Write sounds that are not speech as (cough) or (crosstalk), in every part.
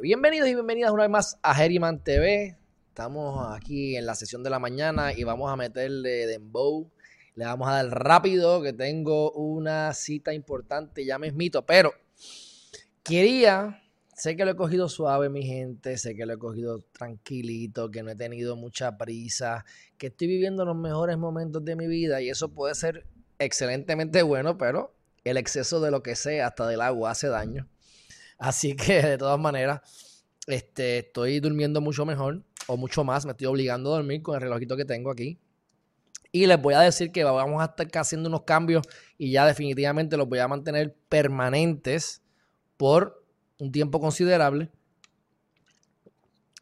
bienvenidos y bienvenidas una vez más a Herriman TV. Estamos aquí en la sesión de la mañana y vamos a meterle dembow. Le vamos a dar rápido que tengo una cita importante ya mismito, pero quería, sé que lo he cogido suave mi gente, sé que lo he cogido tranquilito, que no he tenido mucha prisa, que estoy viviendo los mejores momentos de mi vida y eso puede ser excelentemente bueno, pero el exceso de lo que sea, hasta del agua, hace daño. Así que de todas maneras, este, estoy durmiendo mucho mejor o mucho más. Me estoy obligando a dormir con el relojito que tengo aquí. Y les voy a decir que vamos a estar haciendo unos cambios y ya definitivamente los voy a mantener permanentes por un tiempo considerable.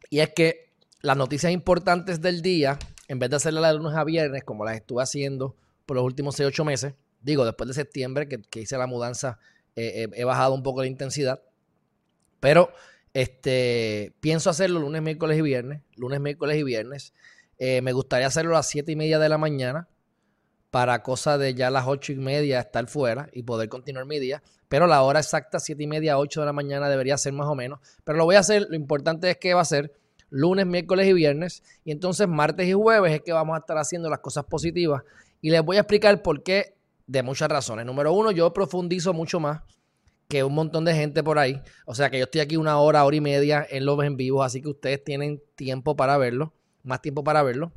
Y es que las noticias importantes del día, en vez de hacerlas de lunes a viernes, como las estuve haciendo por los últimos 6 8 meses, digo, después de septiembre que, que hice la mudanza, eh, eh, he bajado un poco la intensidad. Pero este, pienso hacerlo lunes, miércoles y viernes. Lunes, miércoles y viernes. Eh, me gustaría hacerlo a las 7 y media de la mañana para cosa de ya las 8 y media estar fuera y poder continuar mi día. Pero la hora exacta, 7 y media, 8 de la mañana debería ser más o menos. Pero lo voy a hacer, lo importante es que va a ser lunes, miércoles y viernes. Y entonces martes y jueves es que vamos a estar haciendo las cosas positivas. Y les voy a explicar por qué de muchas razones. Número uno, yo profundizo mucho más que un montón de gente por ahí. O sea que yo estoy aquí una hora, hora y media en los en vivo, así que ustedes tienen tiempo para verlo, más tiempo para verlo.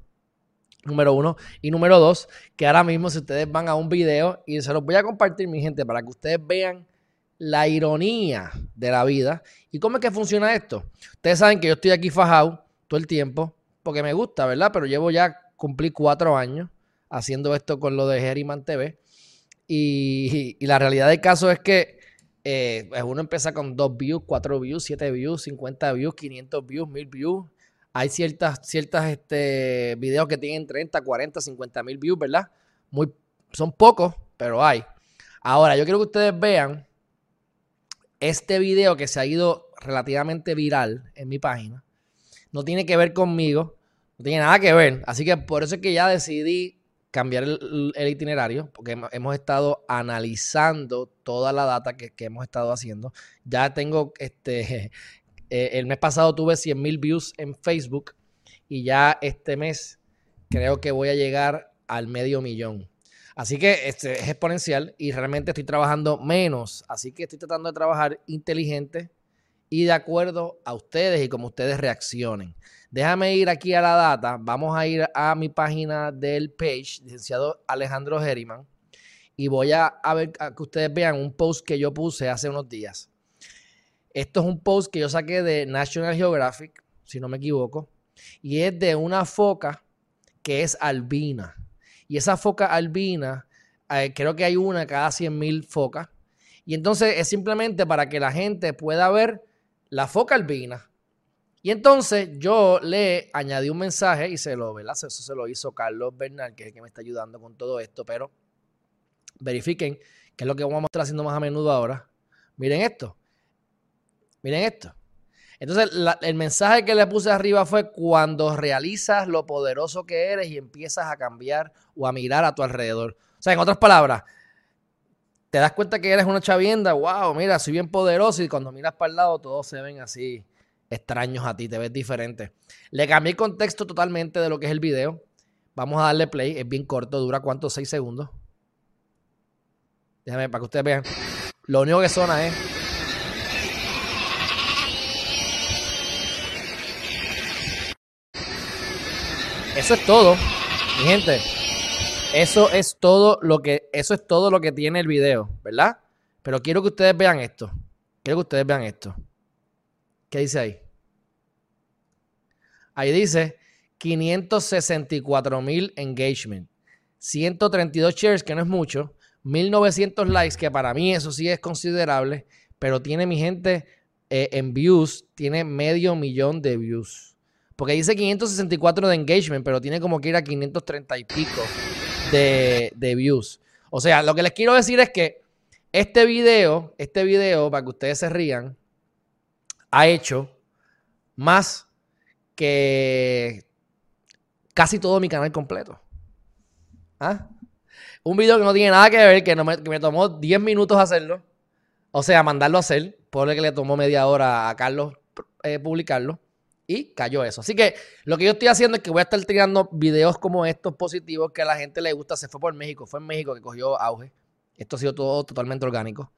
Número uno. Y número dos, que ahora mismo si ustedes van a un video y se los voy a compartir, mi gente, para que ustedes vean la ironía de la vida y cómo es que funciona esto. Ustedes saben que yo estoy aquí fajado todo el tiempo porque me gusta, ¿verdad? Pero llevo ya, cumplí cuatro años haciendo esto con lo de Geriman TV. Y, y la realidad del caso es que eh, uno empieza con 2 views, 4 views, 7 views, 50 views, 500 views, 1000 views. Hay ciertas, ciertas este, videos que tienen 30, 40, 50 mil views, ¿verdad? Muy, son pocos, pero hay. Ahora, yo quiero que ustedes vean este video que se ha ido relativamente viral en mi página. No tiene que ver conmigo, no tiene nada que ver. Así que por eso es que ya decidí cambiar el, itinerario, porque hemos, estado analizando toda la data que, hemos estado haciendo. Ya tengo, este, (laughs) eh, el mes pasado tuve 100 mil views en Facebook y ya este mes creo que voy a llegar al medio millón. Así que este es exponencial y realmente estoy trabajando menos. Así que estoy tratando de trabajar inteligente y de acuerdo a ustedes y como ustedes reaccionen. Déjame ir aquí a la data. Vamos a ir a mi página del page, licenciado Alejandro Geriman, y voy a, ver que ustedes vean un post que yo puse hace unos días. Esto es un post que yo saqué de National Geographic, si no me equivoco, y es de una foca que es albina. Y esa foca albina, eh, creo que hay una cada 100 mil focas. Y entonces es simplemente para que la gente pueda ver la foca albina y entonces yo le añadí un mensaje y se lo, ¿verdad? Eso se lo hizo Carlos Bernal, que es el que me está ayudando con todo esto, pero verifiquen qué es lo que vamos a estar haciendo más a menudo ahora. Miren esto. Miren esto. Entonces, el mensaje que le puse arriba fue cuando realizas lo poderoso que eres y empiezas a cambiar o a mirar a tu alrededor. O sea, en otras palabras, te das cuenta que eres una chavienda, wow, mira, soy bien poderoso y cuando miras para el lado todos se ven así extraños a ti, te ves diferente. Le cambié el contexto totalmente de lo que es el video. Vamos a darle play, es bien corto, dura cuánto, 6 segundos. Déjame para que ustedes vean. Lo único que suena es. Eso es todo, mi gente. Eso es todo lo que eso es todo lo que tiene el video, ¿verdad? Pero quiero que ustedes vean esto. Quiero que ustedes vean esto. ¿Qué dice ahí? Ahí dice 564 mil engagement, 132 shares, que no es mucho, 1900 likes, que para mí eso sí es considerable, pero tiene mi gente eh, en views, tiene medio millón de views. Porque dice 564 de engagement, pero tiene como que ir a 530 y pico de, views. O sea, lo que les quiero decir es que este video, este video, para que ustedes se rían, ha hecho más que casi todo mi canal completo. ¿Ah? Un video que no tiene nada que ver, que, me, tomó 10 minutos hacerlo. O sea, mandarlo a hacer. Por que le tomó media hora a Carlos eh, publicarlo. Y cayó eso. Así que lo que yo estoy haciendo es que voy a estar tirando videos como estos positivos que a la gente le gusta. Se fue por México. Fue en México que cogió auge. Esto ha sido todo totalmente orgánico.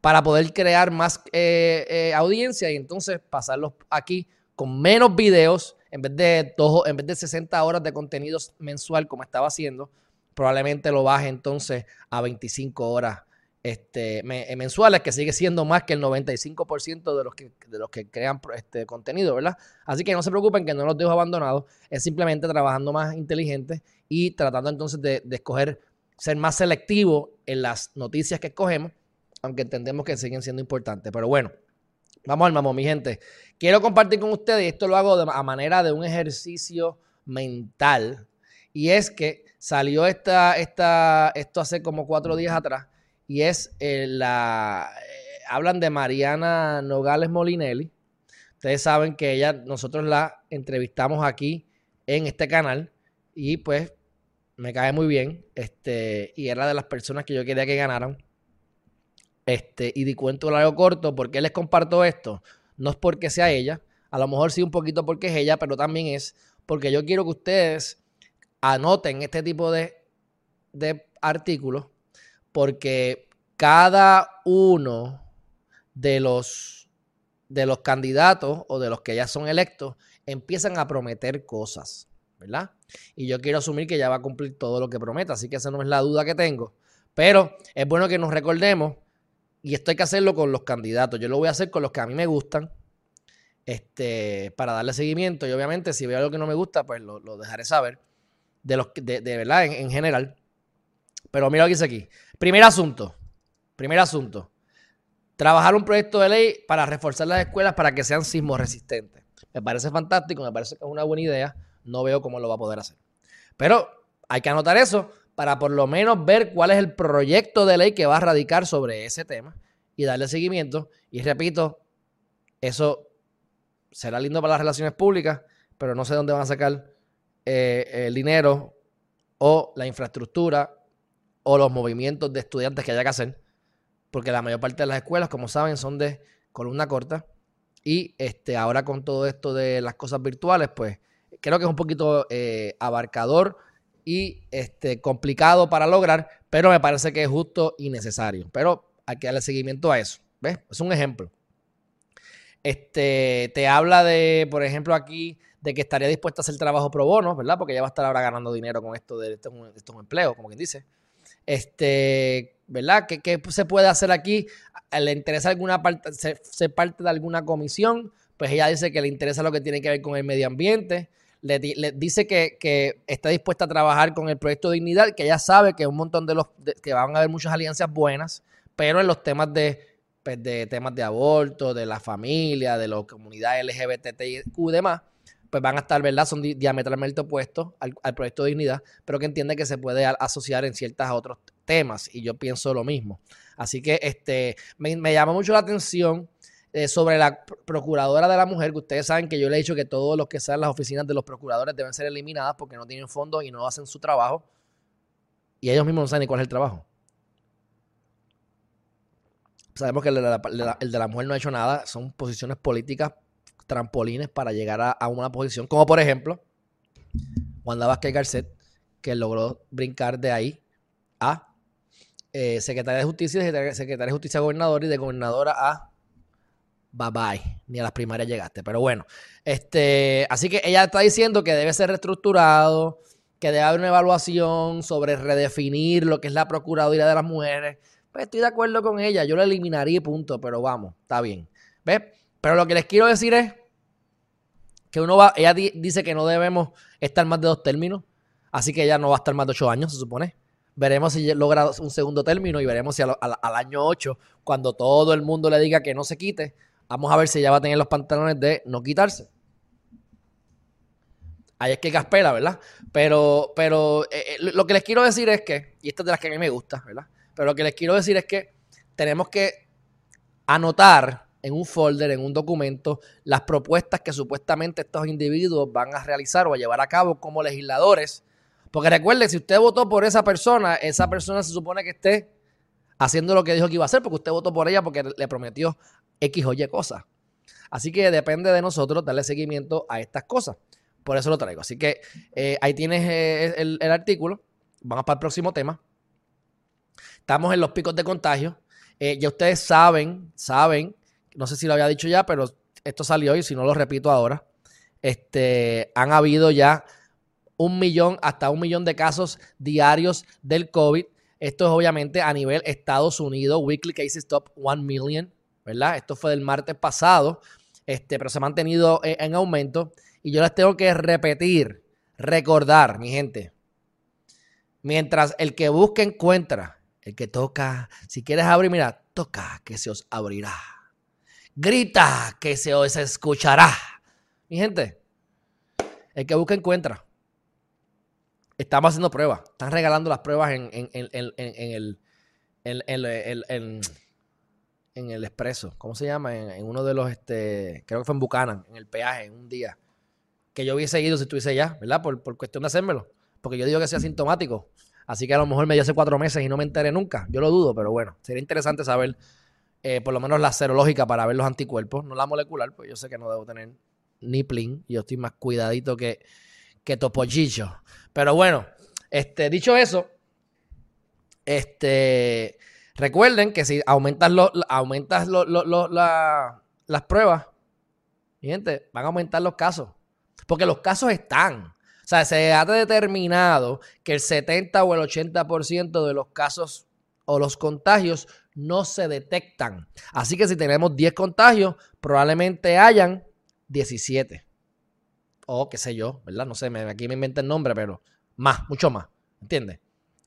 Para poder crear más eh, eh, audiencia y entonces pasarlos aquí con menos videos. En vez, de en vez de 60 horas de contenidos mensual como estaba haciendo, probablemente lo baje entonces a 25 horas este, eh, mensuales, que sigue siendo más que el 95% de los que, de los que crean este contenido, ¿verdad? Así que no se preocupen que no los dejo abandonados, es simplemente trabajando más inteligente y tratando entonces de, escoger, ser más selectivo en las noticias que escogemos, aunque entendemos que siguen siendo importantes. Pero bueno, vamos al mamón, mi gente. Quiero compartir con ustedes, y esto lo hago a manera de un ejercicio mental, y es que salió esta, esta, esto hace como cuatro días atrás, y es eh, la... Eh, hablan de Mariana Nogales Molinelli. Ustedes saben que ella, nosotros la entrevistamos aquí en este canal y pues me cae muy bien. Este, y era de las personas que yo quería que ganaran. Este, y di cuento largo corto, ¿por qué les comparto esto? No es porque sea ella, a lo mejor sí un poquito porque es ella, pero también es porque yo quiero que ustedes anoten este tipo de, de artículos porque cada uno de los, de los candidatos o de los que ya son electos empiezan a prometer cosas, ¿verdad? Y yo quiero asumir que ya va a cumplir todo lo que prometa, así que esa no es la duda que tengo. Pero es bueno que nos recordemos, y esto hay que hacerlo con los candidatos. Yo lo voy a hacer con los que a mí me gustan, este, para darle seguimiento. Y obviamente, si veo algo que no me gusta, pues lo, dejaré saber. De los de, de verdad, en, en general. Pero mira lo que dice aquí. Primer asunto. Primer asunto. Trabajar un proyecto de ley para reforzar las escuelas para que sean sismo resistentes. Me parece fantástico, me parece que es una buena idea. No veo cómo lo va a poder hacer. Pero hay que anotar eso para por lo menos ver cuál es el proyecto de ley que va a radicar sobre ese tema y darle seguimiento. Y repito, eso será lindo para las relaciones públicas, pero no sé dónde van a sacar eh, el dinero o la infraestructura o los movimientos de estudiantes que haya que hacer, porque la mayor parte de las escuelas, como saben, son de columna corta. Y este, ahora con todo esto de las cosas virtuales, pues creo que es un poquito eh, abarcador y este, complicado para lograr, pero me parece que es justo y necesario. Pero hay que darle seguimiento a eso. ¿Ves? Es un ejemplo. Este, te habla de, por ejemplo, aquí, de que estaría dispuesta a hacer trabajo pro bono, ¿verdad? Porque ya va a estar ahora ganando dinero con esto de, estos empleos, como quien dice. Este, ¿verdad? ¿Qué, se puede hacer aquí? ¿Le interesa alguna parte, ser, parte de alguna comisión? Pues ella dice que le interesa lo que tiene que ver con el medio ambiente. Le, dice que, está dispuesta a trabajar con el proyecto de Dignidad, que ella sabe que un montón de los, que van a haber muchas alianzas buenas, pero en los temas de, pues, de temas de aborto, de la familia, de la comunidad LGBTI y demás, pues van a estar, ¿verdad? Son diametralmente opuestos al, proyecto de dignidad, pero que entiende que se puede asociar en ciertos otros temas y yo pienso lo mismo. Así que este, me, llama mucho la atención eh, sobre la procuradora de la mujer, que ustedes saben que yo le he dicho que todos los que sean las oficinas de los procuradores deben ser eliminadas porque no tienen fondos y no hacen su trabajo. Y ellos mismos no saben ni cuál es el trabajo. Sabemos que el de la mujer no ha hecho nada, son posiciones políticas trampolines para llegar a, una posición, como por ejemplo Wanda Vázquez Garcet, que logró brincar de ahí a eh, secretaria de Justicia, secretaria de Justicia gobernadora y de gobernadora a bye bye. Ni a las primarias llegaste. Pero bueno, este, así que ella está diciendo que debe ser reestructurado, que debe haber una evaluación sobre redefinir lo que es la Procuraduría de las Mujeres. Pues estoy de acuerdo con ella, yo la eliminaría y punto, pero vamos, está bien. ¿Ves? Pero lo que les quiero decir es que uno va, ella dice que no debemos estar más de dos términos, así que ella no va a estar más de ocho años, se supone. Veremos si logra un segundo término y veremos si al, año ocho, cuando todo el mundo le diga que no se quite, vamos a ver si ella va a tener los pantalones de no quitarse. ahí es que caspela, ¿verdad? Pero, pero eh, eh, lo que les quiero decir es que, y esta es de las que a mí me gusta, ¿verdad? Pero lo que les quiero decir es que tenemos que anotar en un folder, en un documento, las propuestas que supuestamente estos individuos van a realizar o a llevar a cabo como legisladores. Porque recuerde, si usted votó por esa persona, esa persona se supone que esté haciendo lo que dijo que iba a hacer, porque usted votó por ella porque le prometió X o Y cosas. Así que depende de nosotros darle seguimiento a estas cosas. Por eso lo traigo. Así que eh, ahí tienes eh, el, artículo. Vamos para el próximo tema. Estamos en los picos de contagio. Eh, ya ustedes saben, saben, no sé si lo había dicho ya, pero esto salió y si no lo repito ahora. Este, han habido ya un millón, hasta un millón de casos diarios del COVID. Esto es obviamente a nivel Estados Unidos, Weekly Cases Top 1 Million, ¿verdad? Esto fue del martes pasado, este, pero se ha mantenido en aumento. Y yo les tengo que repetir, recordar, mi gente. Mientras el que busca encuentra, el que toca, si quieres abrir, mira, toca que se os abrirá. Grita que se os escuchará. Mi gente, el que busca encuentra. Estamos haciendo pruebas. Están regalando las pruebas en, en, en, en el, en, el expreso. ¿Cómo se llama? En, uno de los, este, creo que fue en Buchanan, en el peaje, en un día que yo hubiese ido si estuviese ya, ¿verdad? Por, cuestión de hacérmelo. Porque yo digo que sea sintomático. Así que a lo mejor me dio hace cuatro meses y no me enteré nunca. Yo lo dudo, pero bueno, sería interesante saber eh, por lo menos la serológica para ver los anticuerpos, no la molecular, pues yo sé que no debo tener ni plin. Yo estoy más cuidadito que, que topochicho. Pero bueno, este, dicho eso, este, recuerden que si aumentas, aumentas las pruebas, gente, van a aumentar los casos. Porque los casos están. O sea, se ha determinado que el 70 o el 80% de los casos o los contagios no se detectan. Así que si tenemos 10 contagios, probablemente hayan 17. O qué sé yo, ¿verdad? No sé, aquí me inventa el nombre, pero más, mucho más. ¿Entiendes?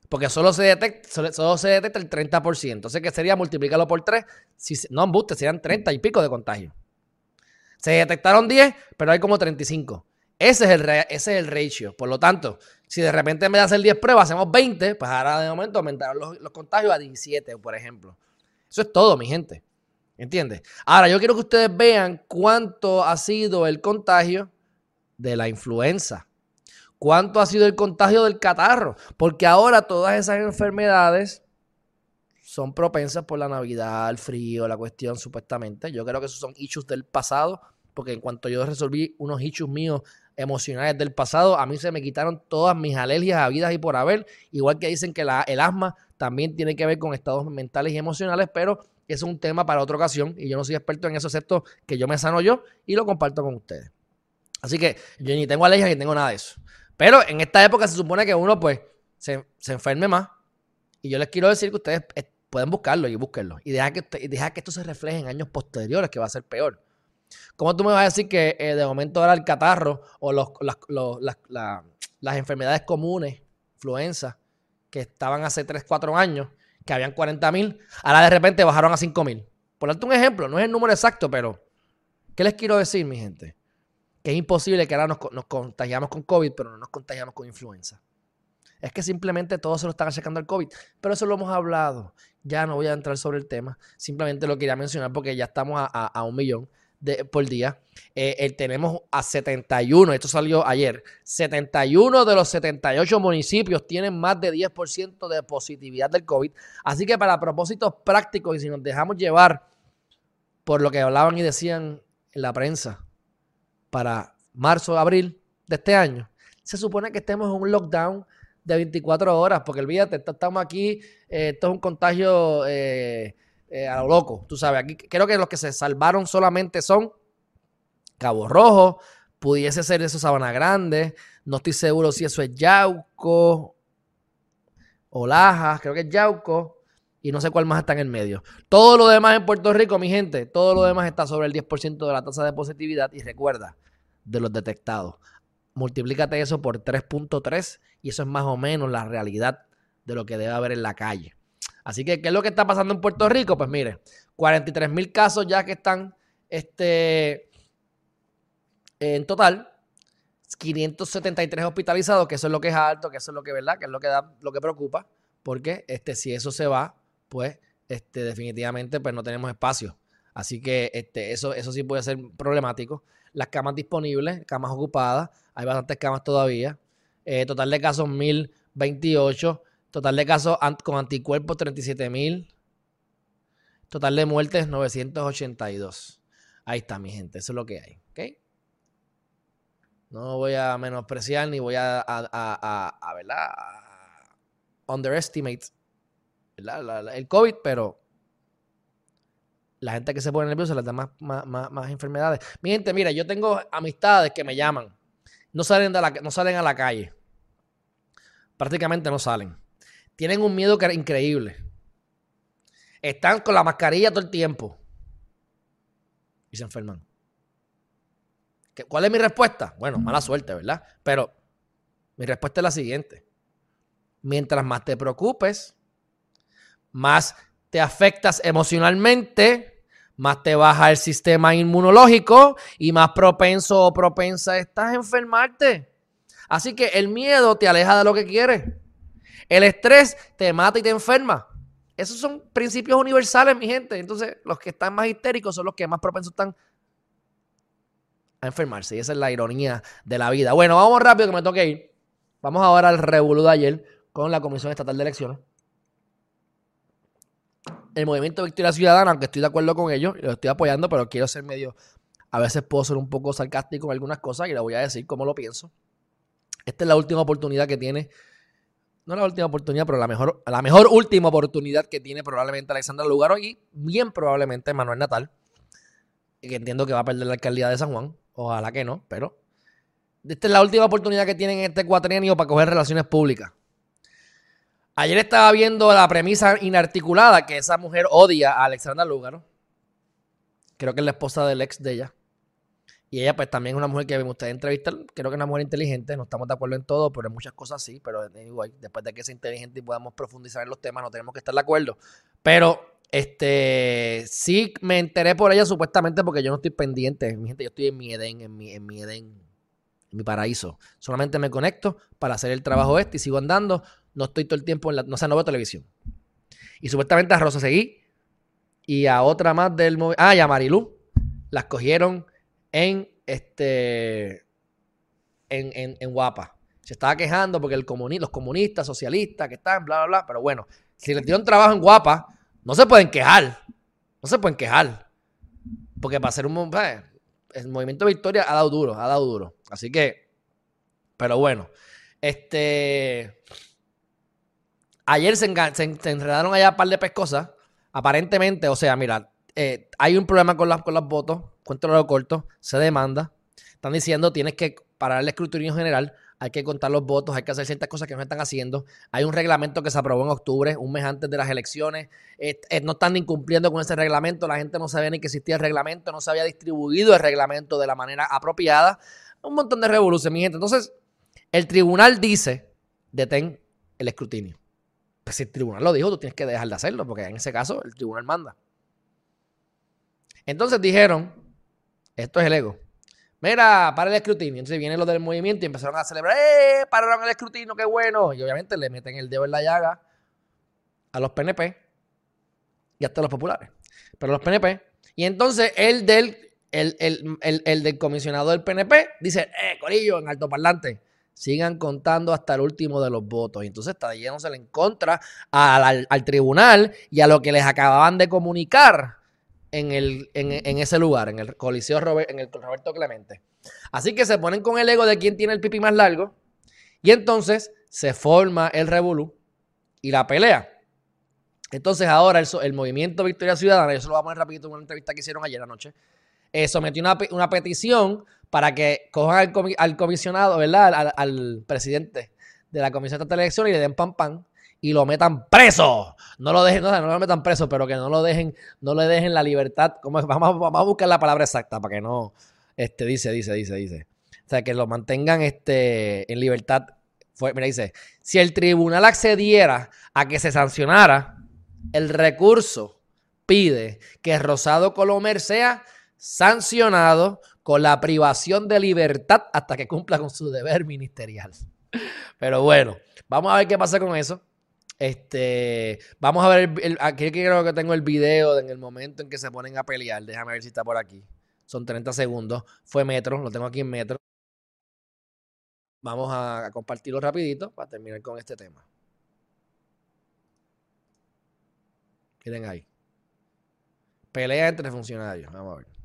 Porque solo se detecta, solo, se detecta el 30%. Entonces, que sería multiplicarlo por 3. Si, no, embuste, serían 30 y pico de contagios. Se detectaron 10, pero hay como 35. Ese es, el, ese es el ratio. Por lo tanto, si de repente en vez de hacer 10 pruebas hacemos 20, pues ahora de momento aumentaron los, contagios a 17, por ejemplo. Eso es todo, mi gente. ¿Entiendes? Ahora, yo quiero que ustedes vean cuánto ha sido el contagio de la influenza. Cuánto ha sido el contagio del catarro. Porque ahora todas esas enfermedades son propensas por la Navidad, el frío, la cuestión, supuestamente. Yo creo que esos son issues del pasado. Porque en cuanto yo resolví unos issues míos emocionales del pasado, a mí se me quitaron todas mis alergias habidas y por haber, igual que dicen que el asma también tiene que ver con estados mentales y emocionales, pero es un tema para otra ocasión y yo no soy experto en eso, excepto que yo me sano yo y lo comparto con ustedes. Así que yo ni tengo alergias ni tengo nada de eso. Pero en esta época se supone que uno pues se, enferme más y yo les quiero decir que ustedes eh, pueden buscarlo y búsquenlo y dejar que, dejar que esto se refleje en años posteriores, que va a ser peor. ¿Cómo tú me vas a decir que eh, de momento ahora el catarro o las, enfermedades comunes, influenza, que estaban hace 3, 4 años, que habían 40 mil, ahora de repente bajaron a 5 mil? Por darte un ejemplo, no es el número exacto, pero ¿qué les quiero decir, mi gente? Que es imposible que ahora nos, contagiamos con COVID, pero no nos contagiamos con influenza. Es que simplemente todos se lo están achacando al COVID. Pero eso lo hemos hablado. Ya no voy a entrar sobre el tema. Simplemente lo quería mencionar porque ya estamos a un millón por día. Eh, tenemos a 71, esto salió ayer, 71 de los 78 municipios tienen más de 10% de positividad del COVID. Así que para propósitos prácticos y si nos dejamos llevar por lo que hablaban y decían en la prensa para marzo, abril de este año, se supone que estemos en un lockdown de 24 horas, porque olvídate, estamos aquí, eh, esto es un contagio... Eh, eh, a lo loco. Tú sabes, aquí creo que los que se salvaron solamente son Cabo Rojo, pudiese ser eso Sabana Grande, no estoy seguro si eso es Yauco o creo que es Yauco y no sé cuál más está en el medio. Todo lo demás en Puerto Rico, mi gente, todo lo demás está sobre el 10% de la tasa de positividad y recuerda, de los detectados. Multiplícate eso por 3.3 y eso es más o menos la realidad de lo que debe haber en la calle. Así que, ¿qué es lo que está pasando en Puerto Rico? Pues mire, 43 mil casos ya que están este, en total. 573 hospitalizados, que eso es lo que es alto, que eso es lo que, ¿verdad? Que es lo que da, lo que preocupa, porque este, si eso se va, pues este, definitivamente pues no tenemos espacio. Así que este, eso, eso sí puede ser problemático. Las camas disponibles, camas ocupadas, hay bastantes camas todavía. Eh, total de casos 1028. Total de casos con anticuerpos 37.000. Total de muertes 982. Ahí está, mi gente. Eso es lo que hay. ¿Ok? No voy a menospreciar ni voy a, a, a, ¿verdad? underestimate el COVID, pero la gente que se pone nerviosa les da más, más, más, enfermedades. Mi gente, mira, yo tengo amistades que me llaman. No salen, la, no salen a la calle. Prácticamente no salen. Tienen un miedo increíble. Están con la mascarilla todo el tiempo. Y se enferman. ¿Cuál es mi respuesta? Bueno, mala suerte, ¿verdad? Pero mi respuesta es la siguiente. Mientras más te preocupes, más te afectas emocionalmente, más te baja el sistema inmunológico y más propenso o propensa estás a enfermarte. Así que el miedo te aleja de lo que quieres. El estrés te mata y te enferma. Esos son principios universales, mi gente. Entonces, los que están más histéricos son los que más propensos están a enfermarse. Y esa es la ironía de la vida. Bueno, vamos rápido que me toque ir. Vamos ahora al revolú de ayer con la Comisión Estatal de Elecciones. El movimiento Victoria Ciudadana, aunque estoy de acuerdo con ellos, lo estoy apoyando, pero quiero ser medio. A veces puedo ser un poco sarcástico en algunas cosas y le voy a decir cómo lo pienso. Esta es la última oportunidad que tiene. No la última oportunidad, pero la mejor, la mejor última oportunidad que tiene probablemente Alexandra Lugaro y bien probablemente Manuel Natal, que entiendo que va a perder la alcaldía de San Juan. Ojalá que no, pero esta es la última oportunidad que tienen en este cuatrienio para coger relaciones públicas. Ayer estaba viendo la premisa inarticulada que esa mujer odia a Alexandra Lugaro. Creo que es la esposa del ex de ella. Y ella, pues también es una mujer que me gustaría entrevistar. Creo que es una mujer inteligente. No estamos de acuerdo en todo, pero en muchas cosas sí. Pero igual, después de que sea inteligente y podamos profundizar en los temas, no tenemos que estar de acuerdo. Pero este, sí me enteré por ella supuestamente porque yo no estoy pendiente. Mi gente, yo estoy en mi Edén, en mi, en mi Edén, en mi paraíso. Solamente me conecto para hacer el trabajo este y sigo andando. No estoy todo el tiempo en la, no, sé, no veo televisión. Y supuestamente a Rosa Seguí y a otra más del ah, y a Marilú las cogieron en este en, en, en Guapa. Se estaba quejando porque el los comunistas, socialistas que están, bla, bla, bla. Pero bueno, si le dieron trabajo en Guapa, no se pueden quejar. No se pueden quejar. Porque para ser un... El movimiento Victoria ha dado duro, ha dado duro. Así que... Pero bueno. Este... Ayer se, enredaron allá un par de pescosas. Aparentemente, o sea, mira, eh, hay un problema con, las con los votos. Cuento lo corto. Se demanda. Están diciendo tienes que parar el escrutinio general hay que contar los votos, hay que hacer ciertas cosas que no están haciendo. Hay un reglamento que se aprobó en octubre, un mes antes de las elecciones. no están incumpliendo con ese reglamento, la gente no sabía ni que existía el reglamento, no se había distribuido el reglamento de la manera apropiada. Un montón de revoluciones, mi gente. Entonces, el tribunal dice, detén el escrutinio. Pues si el tribunal lo dijo, tú tienes que dejar de hacerlo, porque en ese caso el tribunal manda. Entonces dijeron, esto es el ego. Mira, para el escrutinio. Entonces viene lo del movimiento y empezaron a celebrar, ¡eh! Pararon el escrutinio, qué bueno. Y obviamente le meten el dedo en la llaga a los PNP y hasta a los populares. Pero los PNP. Y entonces el del, el, el, del comisionado del PNP dice, ¡eh, Corillo, en alto parlante! Sigan contando hasta el último de los votos. Y entonces está yéndose en contra al, al tribunal y a lo que les acababan de comunicar en, el, en, ese lugar, en el Coliseo en el Roberto Clemente. Así que se ponen con el ego de quién tiene el pipi más largo y entonces se forma el revolú y la pelea. Entonces ahora el, movimiento Victoria Ciudadana, yo se lo voy a poner rapidito en una entrevista que hicieron ayer anoche, eh, sometió una, petición para que cojan al, comisionado, ¿verdad? Al, al, presidente de la Comisión de Elecciones y le den pan pan y lo metan preso. No lo dejen, no, no lo metan preso, pero que no lo dejen, no le dejen la libertad. Vamos, vamos a buscar la palabra exacta para que no, este, dice, dice, dice, dice. O sea, que lo mantengan este, en libertad. Mira, dice, si el tribunal accediera a que se sancionara, el recurso pide que Rosado Colomer sea sancionado con la privación de libertad hasta que cumpla con su deber ministerial. Pero bueno, vamos a ver qué pasa con eso. Este, vamos a ver, el, aquí creo que tengo el video en el momento en que se ponen a pelear. Déjame ver si está por aquí. Son 30 segundos. Fue metro, lo tengo aquí en metro. Vamos a compartirlo rapidito para terminar con este tema. Miren ahí. Pelea entre funcionarios. Vamos a ver.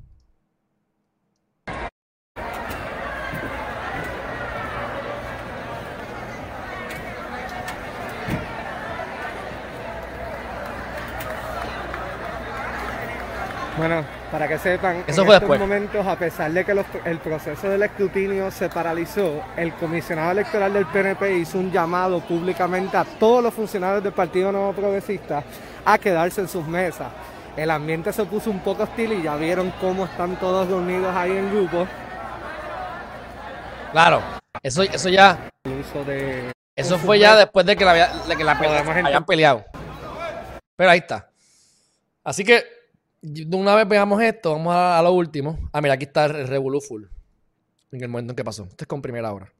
Bueno, para que sepan, Eso en fue estos después. momentos, a pesar de que los- el proceso del escrutinio se paralizó, el comisionado electoral del PNP hizo un llamado públicamente a todos los funcionarios del Partido Nuevo Progresista a quedarse en sus mesas. El ambiente se puso un poco hostil y ya vieron cómo están todos reunidos ahí en grupo. Claro, eso, eso ya, El uso de... eso fue ya después de que la, había- de que la Podemos hayan peleado. Pero ahí está. Así que, una vez veamos esto, vamos a, a lo último. Ah, mira, aquí está el Revolu Full. En el momento en que pasó. Esto es con primera hora.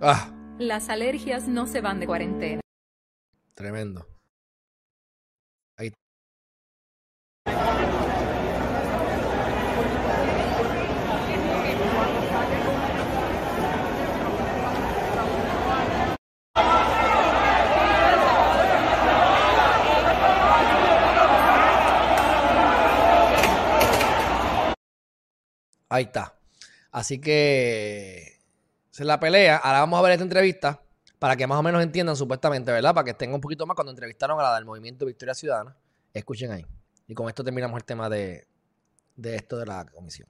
Ah, Las alergias no se van de cuarentena. tremendo. Ahí. Ahí está. Así que es la pelea. Ahora vamos a ver esta entrevista para que más o menos entiendan supuestamente, ¿verdad? Para que estén un poquito más cuando entrevistaron a la del movimiento Victoria Ciudadana. Escuchen ahí. Y con esto terminamos el tema de, de esto de la comisión.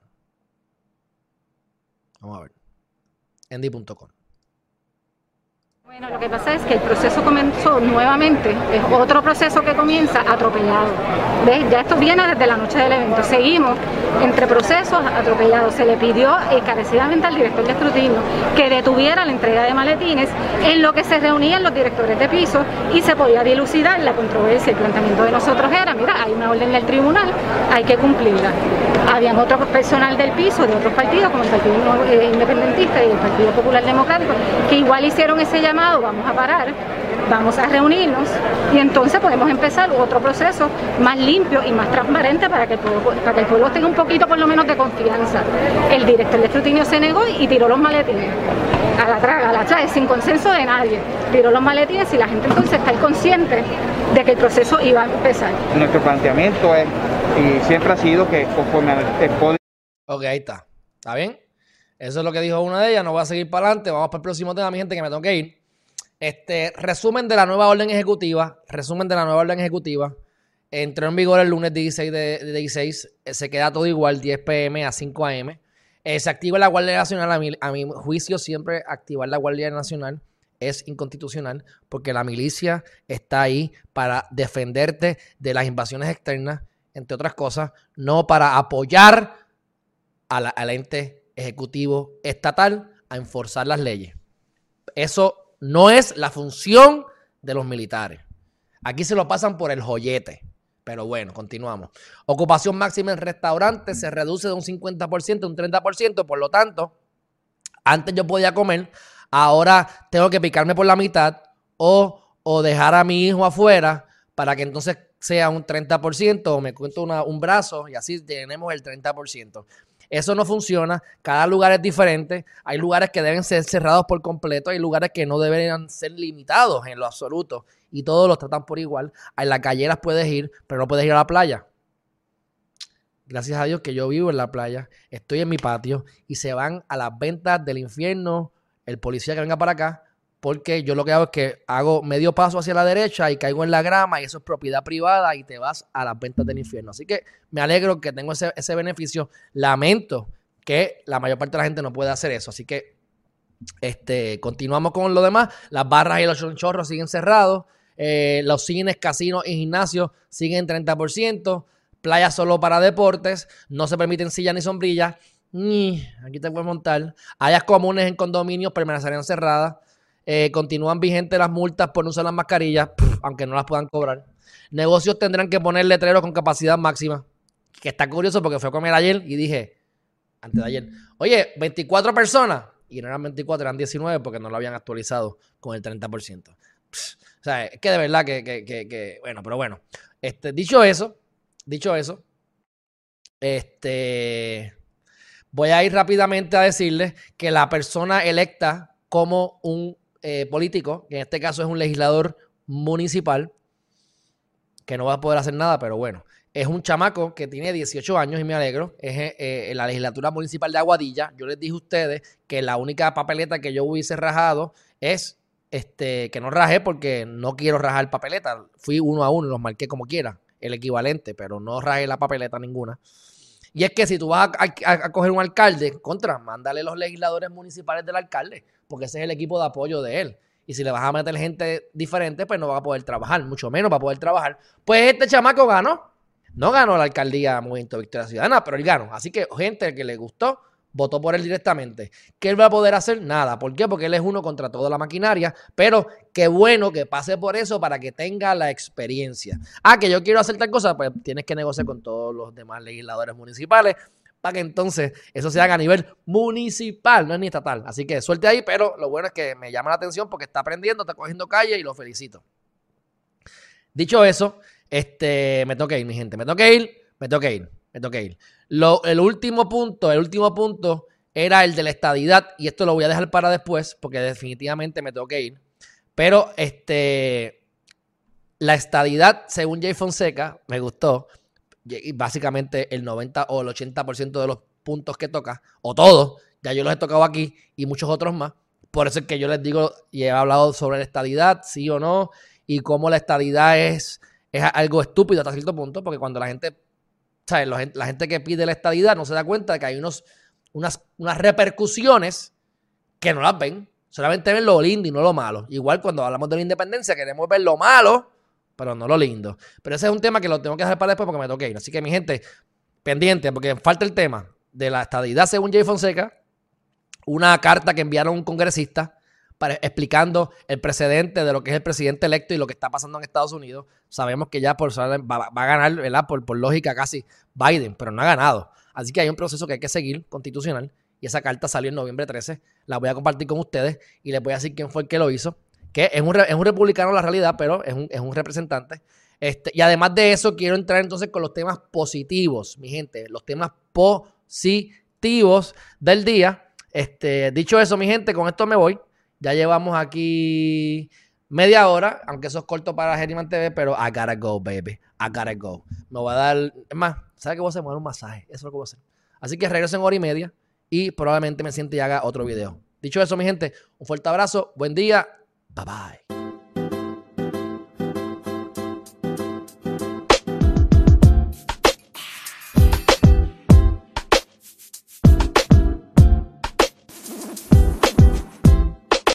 Vamos a ver. Endy.com. Bueno, lo que pasa es que el proceso comenzó nuevamente, es otro proceso que comienza atropellado. ¿Ves? Ya esto viene desde la noche del evento. Seguimos entre procesos atropellados. Se le pidió encarecidamente al director de escrutinio que detuviera la entrega de maletines en lo que se reunían los directores de piso y se podía dilucidar la controversia. El planteamiento de nosotros era, mira, hay una orden del tribunal, hay que cumplirla. Habían otro personal del piso de otros partidos, como el Partido eh, Independentista y el Partido Popular Democrático, que igual hicieron ese llamado, vamos a parar, vamos a reunirnos y entonces podemos empezar otro proceso más limpio y más transparente para que el pueblo, para que el pueblo tenga un poquito por lo menos de confianza. El director de escrutinio se negó y tiró los maletines. A la traga, a la trae, sin consenso de nadie. Tiró los maletines y la gente entonces está consciente de que el proceso iba a empezar. Nuestro planteamiento es, y siempre ha sido que conforme al código Ok, ahí está. ¿Está bien? Eso es lo que dijo una de ellas. No voy a seguir para adelante. Vamos para el próximo tema, mi gente, que me tengo que ir. Este, resumen de la nueva orden ejecutiva. Resumen de la nueva orden ejecutiva. Entró en vigor el lunes 16 de, de 16. Eh, Se queda todo igual, 10 pm a 5 am. Eh, se activa la Guardia Nacional. A mi, juicio, siempre activar la Guardia Nacional es inconstitucional porque la milicia está ahí para defenderte de las invasiones externas, entre otras cosas, no para apoyar al ente ejecutivo estatal a enforzar las leyes. Eso no es la función de los militares. Aquí se lo pasan por el joyete. Pero bueno, continuamos. Ocupación máxima en restaurantes se reduce de un 50% a un 30%. Por lo tanto, antes yo podía comer, ahora tengo que picarme por la mitad o, o dejar a mi hijo afuera para que entonces sea un 30% o me cuento una- un brazo y así tenemos el 30%. Eso no funciona, cada lugar es diferente, hay lugares que deben ser cerrados por completo, hay lugares que no deberían ser limitados en lo absoluto y todos los tratan por igual. En las calleras puedes ir, pero no puedes ir a la playa. Gracias a Dios que yo vivo en la playa, estoy en mi patio y se van a las ventas del infierno el policía que venga para acá, porque yo lo que hago es que hago medio paso hacia la derecha y caigo en la grama y eso es propiedad privada y te vas a las ventas del infierno. Así que me alegro que tengo ese, ese beneficio. Lamento que la mayor parte de la gente no puede hacer eso. Así que este, continuamos con lo demás. Las barras y los chonchorros siguen cerrados. Eh, los cines, casinos y gimnasios siguen 30%. Playas solo para deportes. No se permiten sillas ni sombrillas. Aquí te puedes montar. Áreas comunes en condominios permanecerán cerradas. Eh, continúan vigentes las multas por no usar las mascarillas, aunque no las puedan cobrar. Negocios tendrán que poner letreros con capacidad máxima. Que está curioso porque fui a comer ayer y dije, antes de ayer. Oye, 24 personas. Y no eran 24, eran 19 porque no lo habían actualizado con el 30%. Pss, o sea, es que de verdad que, que, que, que- bueno, pero bueno. Este, dicho eso, dicho eso, este, voy a ir rápidamente a decirles que la persona electa como un eh, político, que en este caso es un legislador municipal, que no va a poder hacer nada, pero bueno, es un chamaco que tiene 18 años y me alegro, es eh, eh, en la legislatura municipal de Aguadilla. Yo les dije a ustedes que la única papeleta que yo hubiese rajado es este, que no rajé porque no quiero rajar papeleta. Fui uno a uno los marqué como quiera, el equivalente, pero no rajé la papeleta ninguna. Y es que si tú vas a, coger un alcalde, contra, mándale los legisladores municipales del alcalde, porque ese es el equipo de apoyo de él. Y si le vas a meter gente diferente, pues no va a poder trabajar, mucho menos va a poder trabajar. Pues este chamaco ganó. No ganó la alcaldía Movimiento Victoria Ciudadana, pero él ganó. Así que gente que le gustó, votó por él directamente. ¿Qué él va a poder hacer? Nada. ¿Por qué? Porque él es uno contra toda la maquinaria. Pero qué bueno que pase por eso para que tenga la experiencia. Ah, que yo quiero hacer tal cosa, pues tienes que negociar con todos los demás legisladores municipales para que entonces eso se haga a nivel municipal, no es ni estatal. Así que suerte ahí, pero lo bueno es que me llama la atención porque está aprendiendo, está cogiendo calle y lo felicito. Dicho eso, este, me tengo que ir, mi gente. Me tengo que ir, me tengo que ir, me tengo que ir. Lo, el último punto, el último punto era el de la estadidad, y esto lo voy a dejar para después, porque definitivamente me tengo que ir. Pero este, la estadidad, según Jay Fonseca, me gustó. Y básicamente el 90 o el 80% de los puntos que toca, o todos, ya yo los he tocado aquí y muchos otros más. Por eso es que yo les digo y he hablado sobre la estadidad, sí o no, y cómo la estadidad es, es algo estúpido hasta cierto punto, porque cuando la gente, ¿sabes? La gente, que pide la estadidad no se da cuenta de que hay unos, unas, unas repercusiones que no las ven. Solamente ven lo lindo y no lo malo. Igual cuando hablamos de la independencia queremos ver lo malo, pero no lo lindo. Pero ese es un tema que lo tengo que dejar para después porque me toqué ir. Así que mi gente, pendiente, porque falta el tema de la estadidad según Jay Fonseca, una carta que enviaron un congresista para, explicando el precedente de lo que es el presidente electo y lo que está pasando en Estados Unidos. Sabemos que ya por va, va a ganar, ¿verdad? Por, por lógica casi Biden, pero no ha ganado. Así que hay un proceso que hay que seguir, constitucional, y esa carta salió en noviembre 13. La voy a compartir con ustedes y les voy a decir quién fue el que lo hizo. Que es un, es un republicano la realidad, pero es un, es un representante. Este, y además de eso, quiero entrar entonces con los temas positivos, mi gente. Los temas positivos del día. Este, dicho eso, mi gente, con esto me voy. Ya llevamos aquí media hora, aunque eso es corto para Geriman TV, pero I gotta go, baby. I gotta go. Me voy a dar, es más, ¿sabes qué voy a hacer? Me voy a dar un masaje. Eso es lo que voy a hacer. Así que regreso en hora y media y probablemente me siente y haga otro video. Dicho eso, mi gente, un fuerte abrazo, buen día, bye bye.